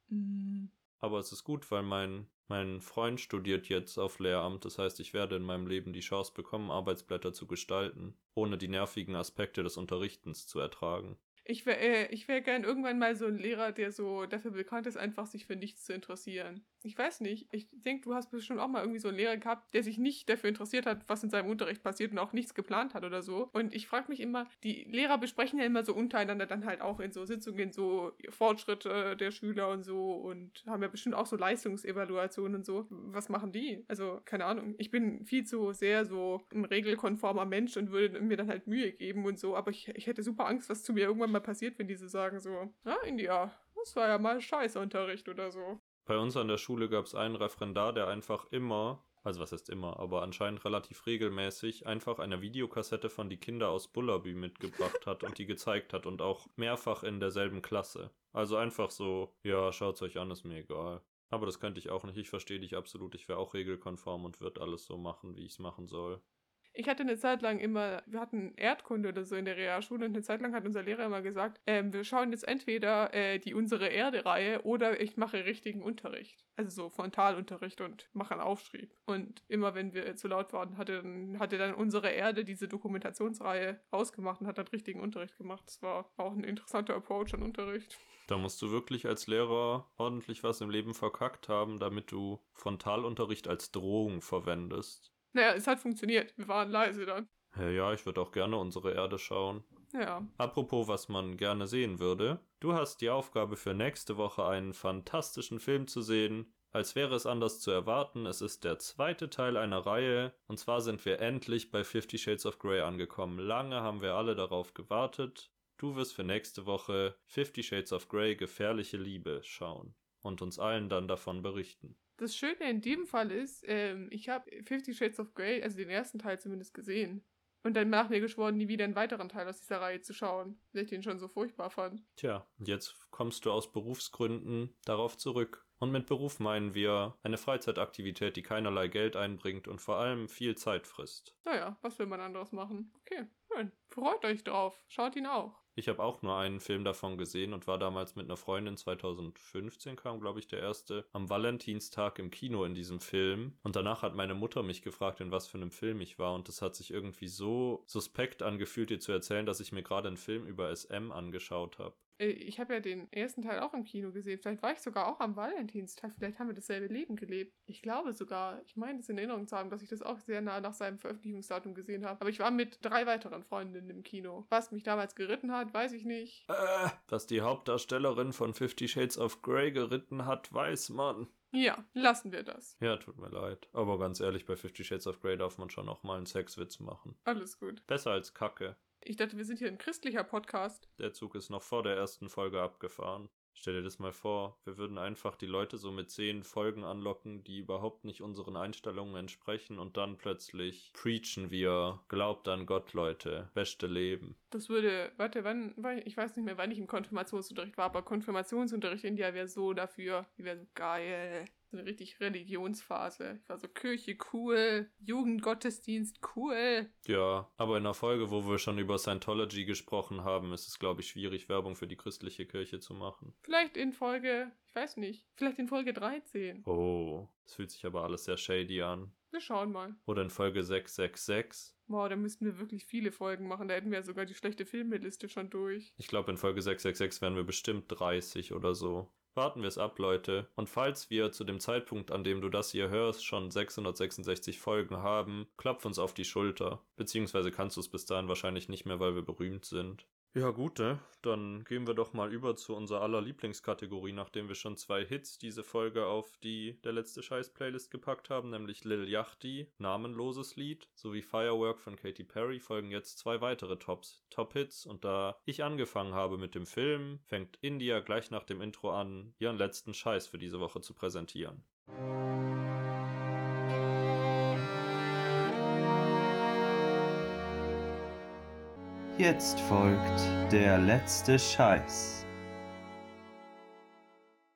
S1: Aber es ist gut, weil mein, mein Freund studiert jetzt auf Lehramt. Das heißt, ich werde in meinem Leben die Chance bekommen, Arbeitsblätter zu gestalten, ohne die nervigen Aspekte des Unterrichtens zu ertragen.
S2: Ich wäre äh, wär gern irgendwann mal so ein Lehrer, der so dafür bekannt ist, einfach sich für nichts zu interessieren. Ich weiß nicht. Ich denke, du hast bestimmt auch mal irgendwie so einen Lehrer gehabt, der sich nicht dafür interessiert hat, was in seinem Unterricht passiert und auch nichts geplant hat oder so. Und ich frage mich immer, die Lehrer besprechen ja immer so untereinander dann halt auch in so Sitzungen so Fortschritte der Schüler und so und haben ja bestimmt auch so Leistungsevaluationen und so. Was machen die? Also, keine Ahnung. Ich bin viel zu sehr so ein regelkonformer Mensch und würde mir dann halt Mühe geben und so, aber ich, ich hätte super Angst, was zu mir irgendwann mal passiert, wenn diese sagen so, ah, India, das war ja mal Scheißunterricht oder so.
S1: Bei uns an der Schule gab es einen Referendar, der einfach immer, also was heißt immer, aber anscheinend relativ regelmäßig, einfach eine Videokassette von die Kinder aus Bullaby mitgebracht hat und die gezeigt hat und auch mehrfach in derselben Klasse. Also einfach so, ja, schaut's euch an, ist mir egal. Aber das könnte ich auch nicht. Ich verstehe dich absolut. Ich wäre auch regelkonform und würde alles so machen, wie ich es machen soll.
S2: Ich hatte eine Zeit lang immer, wir hatten Erdkunde oder so in der Realschule und eine Zeit lang hat unser Lehrer immer gesagt, ähm, wir schauen jetzt entweder äh, die unsere Erde-Reihe oder ich mache richtigen Unterricht. Also so Frontalunterricht und mache einen Aufschrieb. Und immer wenn wir zu laut waren, hatte dann, hatte dann unsere Erde diese Dokumentationsreihe ausgemacht und hat dann richtigen Unterricht gemacht. Das war auch ein interessanter Approach an Unterricht.
S1: Da musst du wirklich als Lehrer ordentlich was im Leben verkackt haben, damit du Frontalunterricht als Drohung verwendest.
S2: Naja, es hat funktioniert. Wir waren leise dann.
S1: Ja, ja, ich würde auch gerne unsere Erde schauen.
S2: Ja.
S1: Apropos, was man gerne sehen würde. Du hast die Aufgabe für nächste Woche einen fantastischen Film zu sehen. Als wäre es anders zu erwarten, es ist der zweite Teil einer Reihe. Und zwar sind wir endlich bei Fifty Shades of Grey angekommen. Lange haben wir alle darauf gewartet. Du wirst für nächste Woche Fifty Shades of Grey Gefährliche Liebe schauen und uns allen dann davon berichten.
S2: Das Schöne in dem Fall ist, ähm, ich habe Fifty Shades of Grey, also den ersten Teil zumindest gesehen. Und dann nach mir geschworen, nie wieder einen weiteren Teil aus dieser Reihe zu schauen, weil ich den schon so furchtbar fand.
S1: Tja, und jetzt kommst du aus Berufsgründen darauf zurück. Und mit Beruf meinen wir eine Freizeitaktivität, die keinerlei Geld einbringt und vor allem viel Zeit frisst.
S2: Naja, was will man anderes machen? Okay, schön. Freut euch drauf. Schaut ihn auch.
S1: Ich habe auch nur einen Film davon gesehen und war damals mit einer Freundin 2015 kam, glaube ich, der erste, am Valentinstag im Kino in diesem Film. Und danach hat meine Mutter mich gefragt, in was für einem Film ich war. Und das hat sich irgendwie so suspekt angefühlt, dir zu erzählen, dass ich mir gerade einen Film über SM angeschaut habe.
S2: Äh, Ich habe ja den ersten Teil auch im Kino gesehen. Vielleicht war ich sogar auch am Valentinstag. Vielleicht haben wir dasselbe Leben gelebt. Ich glaube sogar. Ich meine es in Erinnerung zu haben, dass ich das auch sehr nah nach seinem Veröffentlichungsdatum gesehen habe. Aber ich war mit drei weiteren Freundinnen im Kino. Was mich damals geritten hat, weiß ich nicht.
S1: Äh, dass die Hauptdarstellerin von Fifty Shades of Grey geritten hat, weiß man.
S2: Ja, lassen wir das.
S1: Ja, tut mir leid. Aber ganz ehrlich, bei Fifty Shades of Grey darf man schon auch mal einen Sexwitz machen.
S2: Alles gut.
S1: Besser als Kacke.
S2: Ich dachte, wir sind hier ein christlicher Podcast.
S1: Der Zug ist noch vor der ersten Folge abgefahren. Stell dir das mal vor, wir würden einfach die Leute so mit zehn Folgen anlocken, die überhaupt nicht unseren Einstellungen entsprechen und dann plötzlich preachen wir, glaubt an Gott, Leute, beste Leben.
S2: Das würde, warte, wann, ich weiß nicht mehr, wann ich im Konfirmationsunterricht war, aber Konfirmationsunterricht in India wäre so dafür, die wäre so geil. So eine richtig Religionsphase. Ich war so Kirche cool, Jugendgottesdienst cool.
S1: Ja, aber in einer Folge, wo wir schon über Scientology gesprochen haben, ist es, glaube ich, schwierig, Werbung für die christliche Kirche zu machen.
S2: Vielleicht in Folge, ich weiß nicht, vielleicht in Folge 13.
S1: Oh, es fühlt sich aber alles sehr shady an.
S2: Wir schauen mal.
S1: Oder in Folge 666.
S2: Boah, da müssten wir wirklich viele Folgen machen. Da hätten wir ja sogar die schlechte Filmeliste schon durch.
S1: Ich glaube, in Folge 666 wären wir bestimmt 30 oder so. Warten wir es ab, Leute. Und falls wir zu dem Zeitpunkt, an dem du das hier hörst, schon 666 Folgen haben, klopf uns auf die Schulter. Beziehungsweise kannst du es bis dahin wahrscheinlich nicht mehr, weil wir berühmt sind. Ja, gut, ne? Dann gehen wir doch mal über zu unserer aller Lieblingskategorie, nachdem wir schon zwei Hits diese Folge auf die Der letzte Scheiß-Playlist gepackt haben, nämlich Lil Yachty, namenloses Lied, sowie Firework von Katy Perry, folgen jetzt zwei weitere Tops, Top-Hits. Und da ich angefangen habe mit dem Film, fängt India gleich nach dem Intro an, ihren letzten Scheiß für diese Woche zu präsentieren.
S3: Jetzt folgt der letzte Scheiß.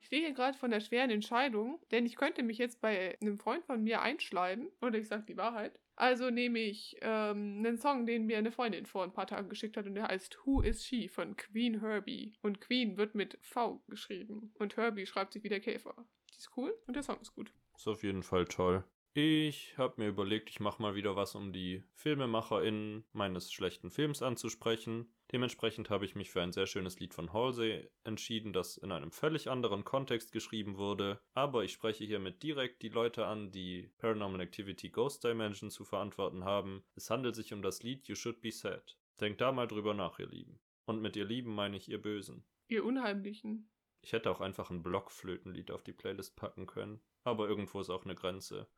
S2: Ich stehe hier gerade vor einer schweren Entscheidung, denn ich könnte mich jetzt bei einem Freund von mir einschleimen. Oder ich sage die Wahrheit. Also nehme ich ähm, einen Song, den mir eine Freundin vor ein paar Tagen geschickt hat und der heißt Who is She von Queen Herbie. Und Queen wird mit V geschrieben. Und Herbie schreibt sich wie der Käfer. Die ist cool und der Song ist gut.
S1: Ist auf jeden Fall toll. Ich habe mir überlegt, ich mache mal wieder was, um die FilmemacherInnen meines schlechten Films anzusprechen. Dementsprechend habe ich mich für ein sehr schönes Lied von Halsey entschieden, das in einem völlig anderen Kontext geschrieben wurde. Aber ich spreche hiermit direkt die Leute an, die Paranormal Activity Ghost Dimension zu verantworten haben. Es handelt sich um das Lied You Should Be Sad. Denkt da mal drüber nach, ihr Lieben. Und mit ihr Lieben meine ich ihr Bösen.
S2: Ihr Unheimlichen.
S1: Ich hätte auch einfach ein Blockflötenlied auf die Playlist packen können. Aber irgendwo ist auch eine Grenze.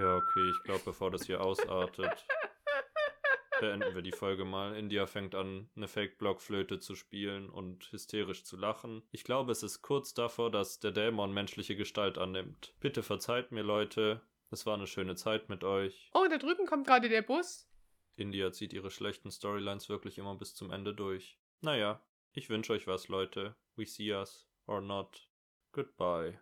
S1: Ja, okay, ich glaube, bevor das hier ausartet, beenden wir die Folge mal. India fängt an, eine Fake-Blockflöte zu spielen und hysterisch zu lachen. Ich glaube, es ist kurz davor, dass der Dämon menschliche Gestalt annimmt. Bitte verzeiht mir, Leute. Es war eine schöne Zeit mit euch.
S2: Oh, da drüben kommt gerade der Bus.
S1: India zieht ihre schlechten Storylines wirklich immer bis zum Ende durch. Naja, ich wünsche euch was, Leute. We see us or not. Goodbye.